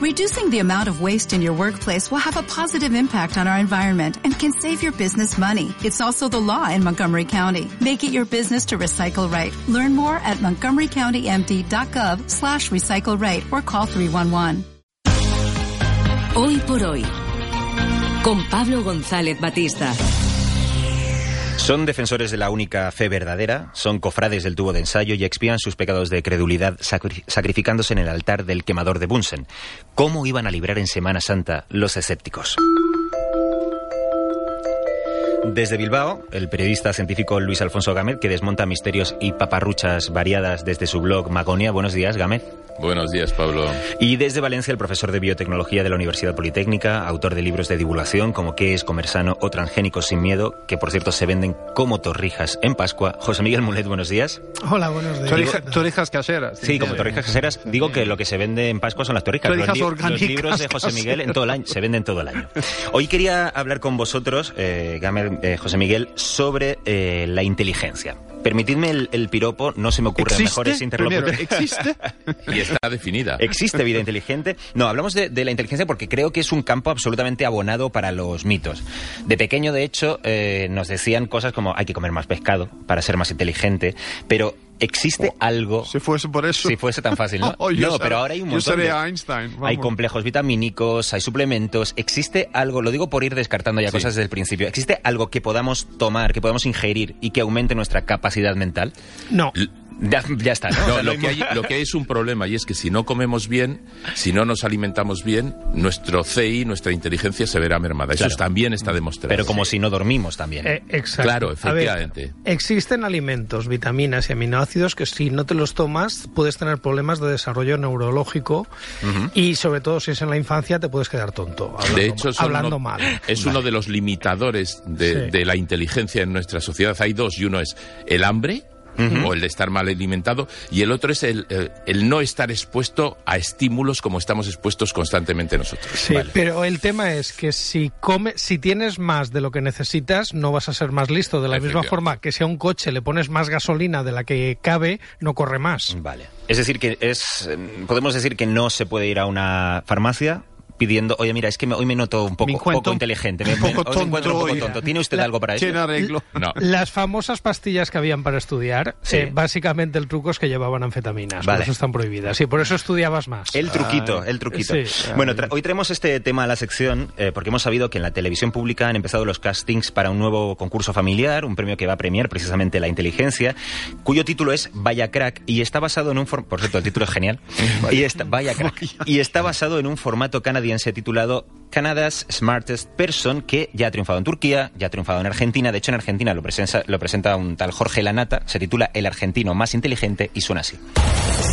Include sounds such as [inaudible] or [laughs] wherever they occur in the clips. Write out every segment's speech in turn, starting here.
Reducing the amount of waste in your workplace will have a positive impact on our environment and can save your business money. It's also the law in Montgomery County. Make it your business to recycle right. Learn more at montgomerycountymd.gov slash recycle right or call 311. Hoy por hoy, con Pablo González Batista. Son defensores de la única fe verdadera, son cofrades del tubo de ensayo y expian sus pecados de credulidad sacri- sacrificándose en el altar del quemador de Bunsen. ¿Cómo iban a librar en Semana Santa los escépticos? Desde Bilbao, el periodista científico Luis Alfonso Gámez, que desmonta misterios y paparruchas variadas desde su blog Magonia. Buenos días, Gámez. Buenos días, Pablo. Y desde Valencia, el profesor de biotecnología de la Universidad Politécnica, autor de libros de divulgación como ¿Qué es comer sano o transgénicos sin miedo?, que por cierto se venden como torrijas en Pascua. José Miguel Mulet, buenos días. Hola, buenos días. Torrija- torrijas caseras. Sí, como torrijas caseras. Digo que lo que se vende en Pascua son las torrijas. Torrijas los, li- orgánicas los libros de José [laughs] Miguel en todo el año, se venden todo el año. Hoy quería hablar con vosotros, eh, Gamer, eh, José Miguel, sobre eh, la inteligencia. Permitidme el, el piropo, no se me ocurren ¿Existe? mejores Primero, interlocutores. ¿existe? [laughs] Y está definida. ¿Existe vida inteligente? No, hablamos de, de la inteligencia porque creo que es un campo absolutamente abonado para los mitos. De pequeño, de hecho, eh, nos decían cosas como hay que comer más pescado para ser más inteligente, pero ¿existe algo... Si fuese por eso. Si fuese tan fácil, ¿no? [laughs] Oh, yo no, seré- pero ahora hay un yo montón sería de- Einstein, vamos. Hay complejos vitamínicos, hay suplementos. ¿Existe algo, lo digo por ir descartando ya Sí. cosas desde el principio, ¿existe algo que podamos tomar, que podamos ingerir y que aumente nuestra capacidad mental? No. L- Ya, ya está, ¿no? No, O sea, lo, no que hay- hay, lo que hay es un problema y es que si no comemos bien, si no nos alimentamos bien, nuestro CI, nuestra inteligencia se verá mermada. Eso Claro. también está demostrado. Pero como si no dormimos también. Eh, exacto. Claro, ver, efectivamente. existen alimentos, vitaminas y aminoácidos que si no te los tomas puedes tener problemas de desarrollo neurológico y sobre todo si es en la infancia te puedes quedar tonto. Hablando, De hecho, hablando uno- mal. es uno de los limitadores de, Sí. de la inteligencia en nuestra sociedad. Hay dos, y uno es el hambre, o el de estar mal alimentado, y el otro es el, el- el no estar expuesto a estímulos como estamos expuestos constantemente nosotros. Sí, pero el tema es que si come, si tienes más de lo que necesitas, no vas a ser más listo. De la misma forma que si a un coche le pones más gasolina de la que cabe, no corre más. Vale. Es decir, que es. eh, Podemos decir que no se puede ir a una farmacia pidiendo, oye, mira, es que me- hoy me noto un poco, poco inteligente. Me, poco encuentro un poco tonto. ¿Tiene usted La- algo para eso? Arreglo. No. Las famosas pastillas que habían para estudiar, Sí. eh, básicamente el truco es que llevaban anfetaminas, Vale. por eso están prohibidas. Y por eso estudiabas más. El truquito, Ay, el truquito. sí. bueno, tra- hoy traemos este tema a la sección eh, porque hemos sabido que en la televisión pública han empezado los castings para un nuevo concurso familiar, un premio que va a premiar precisamente la inteligencia, cuyo título es Vaya Crack y está basado en un por cierto, el título es genial. [laughs] y está Vaya [laughs] Crack y está basado en un formato canadiense titulado Canada's Smartest Person que ya ha triunfado en Turquía, ya ha triunfado en Argentina, de hecho en Argentina lo presenta, lo presenta un tal Jorge Lanata, se titula El argentino más inteligente y suena así.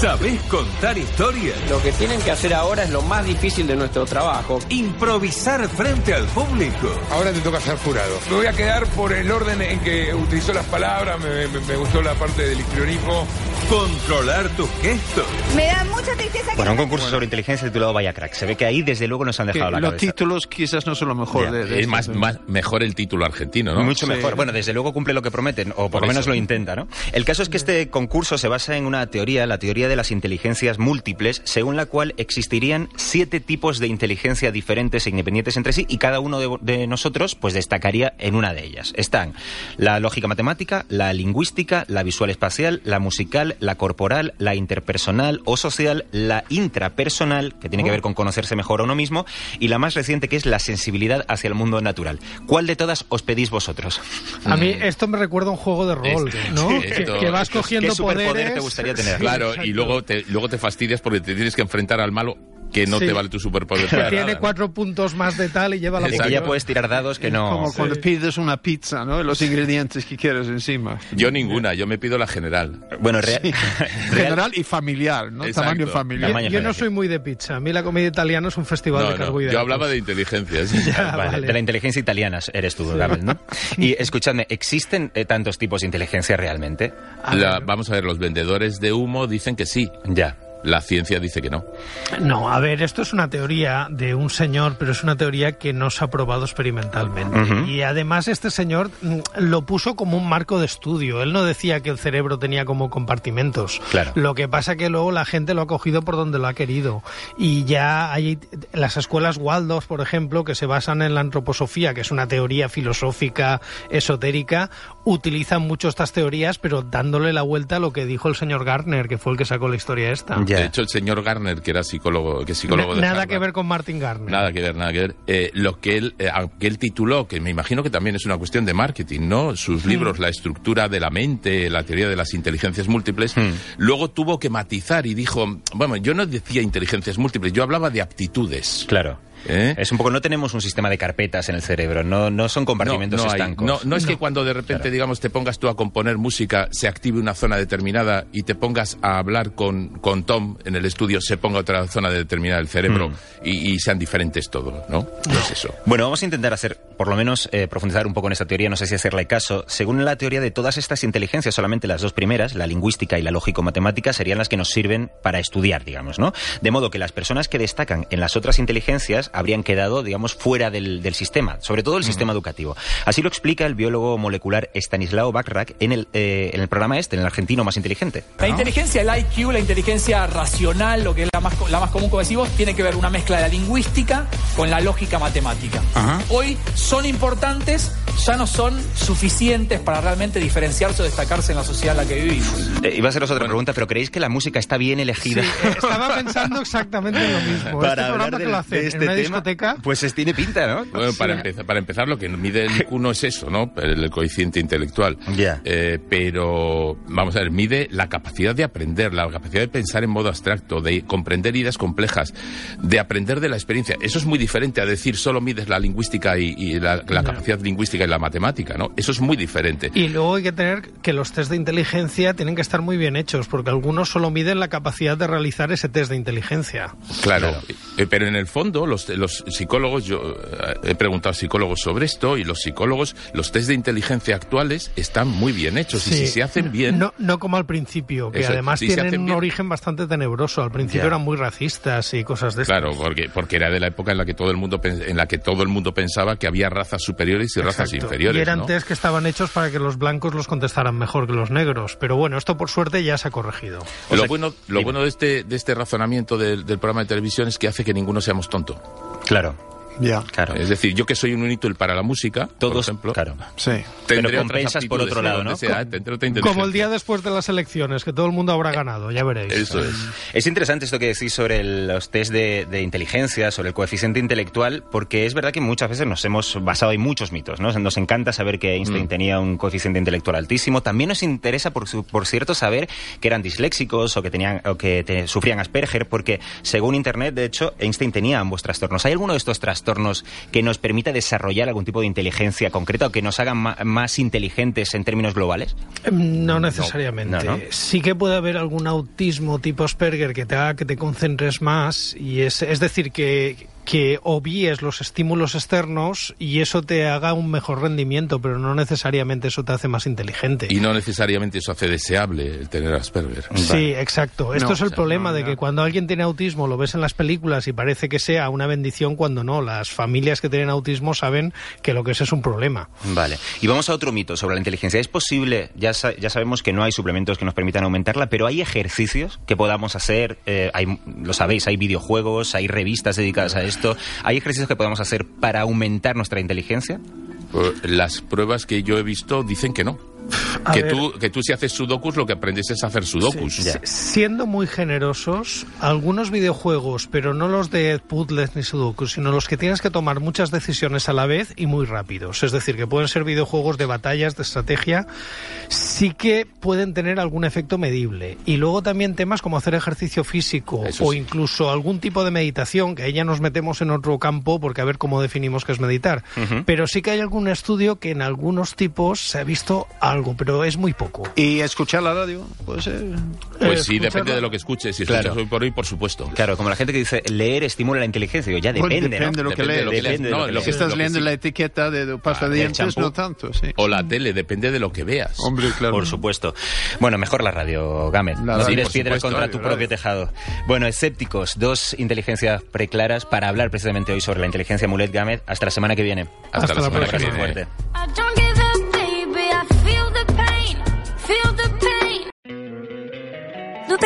¿Sabés contar historias? Lo que tienen que hacer ahora es lo más difícil de nuestro trabajo. Improvisar frente al público. Ahora te toca ser jurado. Me voy a quedar por el orden en que utilizó las palabras, me, me- me gustó la parte del histrionismo. Controlar tus gestos. Me da mucha tristeza que Bueno, un concurso sobre inteligencia titulado Vaya Crack. Se ve que ahí desde luego nos han Que dejado la los cabeza. Títulos quizás no son lo mejor Ya, de, de Es más, mejor el título argentino, ¿no? Mucho Sí. mejor. Bueno, desde luego cumple lo que prometen, o por, Por lo menos eso. lo intenta, ¿no? El caso es que este concurso se basa en una teoría, la teoría de las inteligencias múltiples, según la cual existirían siete tipos de inteligencia diferentes e independientes entre sí, y cada uno de, de nosotros, pues destacaría en una de ellas. Están la lógica matemática, la lingüística, la visual espacial, la musical, la corporal, la interpersonal o social, la intrapersonal, que tiene que ver con conocerse mejor a uno mismo, y la más reciente que es la sensibilidad hacia el mundo natural. ¿Cuál de todas os pedís vosotros? A mí esto me recuerda a un juego de rol, Este, ¿no? sí, que, esto- que vas cogiendo ¿Qué superpoder poderes. te gustaría tener? Claro, Exacto. y luego te, luego te fastidias porque te tienes que enfrentar al malo que no Sí. te vale tu superpoder. Que para [laughs] tiene nada, ¿no? cuatro puntos más de tal y lleva la Y que ya puedes tirar dados que no... Como cuando pides una pizza, ¿no? Los ingredientes que quieres encima. Yo ninguna, yo me pido la general. Bueno, real... real- [laughs] General y familiar, ¿no? Exacto. Tamaño familiar. Tamaño. Yo no general. soy muy de pizza. A mí la comida italiana es un festival No, de no, carbohidratos. yo hablaba de inteligencias. [laughs] Ya, Vale, vale. De la inteligencia italiana eres tú, Gabel, ¿no? Y escuchadme, ¿existen eh, tantos tipos de inteligencia realmente? La- vamos a ver, los vendedores de humo dicen que sí. Ya. La ciencia dice que no. No, a ver, esto es una teoría de un señor, pero es una teoría que no se ha probado experimentalmente. Y además este señor mm, lo puso como un marco de estudio. Él no decía que el cerebro tenía como compartimentos. Claro. Lo que pasa que luego la gente lo ha cogido por donde lo ha querido. Y ya hay las escuelas Waldorf, por ejemplo, que se basan en la antroposofía, que es una teoría filosófica esotérica, utilizan mucho estas teorías, pero dándole la vuelta a lo que dijo el señor Gardner, que fue el que sacó la historia esta. De hecho, el señor Garner, que era psicólogo, que es psicólogo de nada Harvard, que ver con Martin Gardner. Nada que ver, nada que ver. Eh, lo que él, eh, que él tituló, que me imagino que también es una cuestión de marketing, ¿no? Sus libros, La estructura de la mente, la teoría de las inteligencias múltiples, luego tuvo que matizar y dijo, bueno, yo no decía inteligencias múltiples, yo hablaba de aptitudes. Claro. ¿Eh? Es un poco, no tenemos un sistema de carpetas en el cerebro, no, no son compartimentos no, hay- estancos. no, no es que cuando de repente, digamos, te pongas tú a componer música, se active una zona determinada y te pongas a hablar con, con Tom en el estudio, se ponga otra zona determinada del cerebro Mm. y, y sean diferentes todo, ¿no? No es eso. Bueno, vamos a intentar hacer, por lo menos, eh, profundizar un poco en esta teoría, no sé si hacerle caso. Según la teoría de todas estas inteligencias, solamente las dos primeras, la lingüística y la lógico-matemática, serían las que nos sirven para estudiar, digamos, ¿no? De modo que las personas que destacan en las otras inteligencias habrían quedado, digamos, fuera del, del sistema, sobre todo el sistema educativo. Así lo explica el biólogo molecular Stanislao Bachrach en el, eh, en el programa este, en el argentino más inteligente. La inteligencia, el IQ, la inteligencia racional, lo que es la más, la más común, como decís vos, tiene que ver una mezcla de la lingüística con la lógica matemática. Hoy son importantes, ya no son suficientes para realmente diferenciarse o destacarse en la sociedad en la que vivimos. Eh, iba a haceros otra pregunta, pero ¿creéis que la música está bien elegida? Sí, eh, estaba pensando [laughs] exactamente lo mismo. Para este hablar programa que del- lo hacen de este discoteca. Pues es- tiene pinta, ¿no? Bueno, para, empezar, para empezar, lo que mide el IQ no es eso, ¿no? El, el coeficiente intelectual. Ya. Eh, pero, vamos a ver, mide la capacidad de aprender, la capacidad de pensar en modo abstracto, de comprender ideas complejas, de aprender de la experiencia. Eso es muy diferente a decir solo mides la lingüística y, y la, la capacidad lingüística y la matemática, ¿no? Eso es muy diferente. Y luego hay que tener que los test de inteligencia tienen que estar muy bien hechos, porque algunos solo miden la capacidad de realizar ese test de inteligencia. Claro, eh, pero en el fondo los, los psicólogos, yo eh, he preguntado a psicólogos sobre esto y los psicólogos, los test de inteligencia actuales están muy bien hechos y si se hacen bien... No, no como al principio, que Eso, además si tienen un bien- origen bastante tenebroso. Al principio Ya. eran muy racistas y cosas de estas. Claro, porque, porque era de la época en la que todo el mundo en la que todo el mundo pensaba que había razas superiores y razas Exacto. inferiores. Y eran ¿no? test que estaban hechos para que los blancos los contestaran mejor que los negros. Pero bueno, esto por suerte ya se ha corregido. O lo sea, bueno, lo dime. bueno de este, de este razonamiento del, del programa de televisión es que hace que ninguno seamos tonto. Claro, Ya. claro. Es decir, yo que soy un inútil para la música, por Todos, ejemplo, claro. Sí. tendré Pero compensas por otro lado, ¿no? sea, ¿eh? Otra Como el día después de las elecciones, que todo el mundo habrá ganado, ya veréis. Eso es. Es interesante esto que decís sobre el- los test de, de inteligencia, sobre el coeficiente intelectual, porque es verdad que muchas veces nos hemos basado en muchos mitos, ¿no? Nos encanta saber que Einstein Mm. tenía un coeficiente intelectual altísimo. También nos interesa, por, su- por cierto, saber que eran disléxicos o que tenían o que te- sufrían Asperger, porque según Internet, de hecho, Einstein tenía ambos trastornos. ¿Hay alguno de estos trastornos que nos permita desarrollar algún tipo de inteligencia concreta o que nos hagan más inteligentes en términos globales? Mm, No necesariamente. No, no. Sí que puede haber algún autismo tipo Asperger que te haga que te concentres más y es, es decir que que obvíes los estímulos externos y eso te haga un mejor rendimiento, pero no necesariamente eso te hace más inteligente. Y no necesariamente eso hace deseable el tener Asperger. Sí, exacto. Esto No, es el o sea, problema no, de no. que cuando alguien tiene autismo lo ves en las películas y parece que sea una bendición cuando no. Las familias que tienen autismo saben que lo que es es un problema. Vale. Y vamos a otro mito sobre la inteligencia. ¿Es posible, ya, sa- ya sabemos que no hay suplementos que nos permitan aumentarla, pero hay ejercicios que podamos hacer, eh, hay, lo sabéis, hay videojuegos, hay revistas dedicadas a hay ejercicios que podamos hacer para aumentar nuestra inteligencia? Eh, Las pruebas que yo he visto dicen que no. A Que ver. tú, que tú si haces sudokus lo que aprendes es hacer sudokus. Sí, Siendo muy generosos, algunos videojuegos, pero no los de puzzles ni sudoku, sino los que tienes que tomar muchas decisiones a la vez y muy rápidos. Es decir, que pueden ser videojuegos de batallas, de estrategia, sí que pueden tener algún efecto medible. Y luego también temas como hacer ejercicio físico Eso o sí. incluso algún tipo de meditación, que ahí ya nos metemos en otro campo porque a ver cómo definimos qué es meditar. Pero sí que hay algún estudio que en algunos tipos se ha visto algo, pero es muy poco. ¿Y escuchar la radio? Puede ser. Pues Eh, sí, depende de lo que escuches. Si Claro. escuchas hoy por hoy, por supuesto. Claro, como la gente que dice leer estimula la inteligencia. Digo, ya Bueno, depende, depende de ¿no? lo que Depende de lo lees. que. Depende de No, lo que lees. estás leyendo la etiqueta de, pasta de dientes, no tanto, sí. O la tele, depende de lo que veas. Hombre, claro. Por supuesto. Bueno, mejor la radio, Gámez. La no radio, tires piedras contra radio, tu propio radio. tejado. Bueno, escépticos, dos inteligencias preclaras para hablar precisamente hoy sobre la inteligencia Mulet Gámez. Hasta la semana que viene. Hasta, Hasta la la semana que viene. Fuerte.